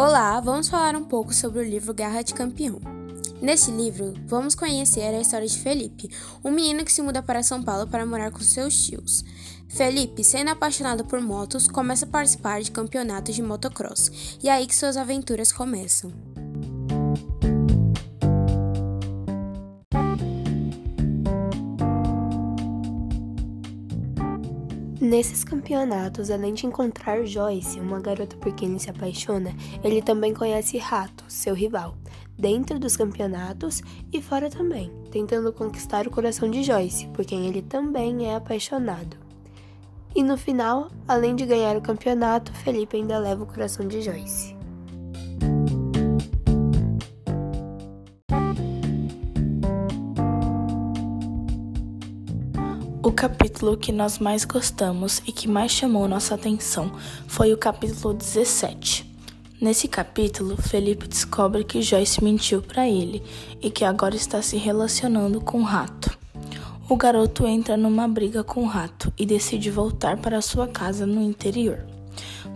Olá, vamos falar um pouco sobre o livro Garra de Campeão. Nesse livro, vamos conhecer a história de Felipe, um menino que se muda para São Paulo para morar com seus tios. Felipe, sendo apaixonado por motos, começa a participar de campeonatos de motocross, e é aí que suas aventuras começam. Nesses campeonatos, além de encontrar Joyce, uma garota por quem ele se apaixona, ele também conhece Rato, seu rival, dentro dos campeonatos e fora também, tentando conquistar o coração de Joyce, por quem ele também é apaixonado. E no final, além de ganhar o campeonato, Felipe ainda leva o coração de Joyce. O capítulo que nós mais gostamos e que mais chamou nossa atenção foi o capítulo 17. Nesse capítulo, Felipe descobre que Joyce mentiu para ele e que agora está se relacionando com o rato. O garoto entra numa briga com o rato e decide voltar para sua casa no interior.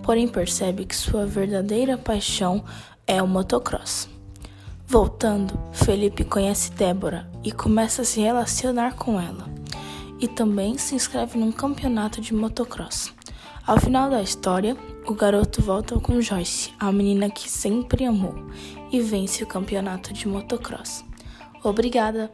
Porém, percebe que sua verdadeira paixão é o motocross. Voltando, Felipe conhece Débora e começa a se relacionar com ela e também se inscreve num campeonato de motocross. Ao final da história, o garoto volta com Joyce, a menina que sempre amou, e vence o campeonato de motocross. Obrigada!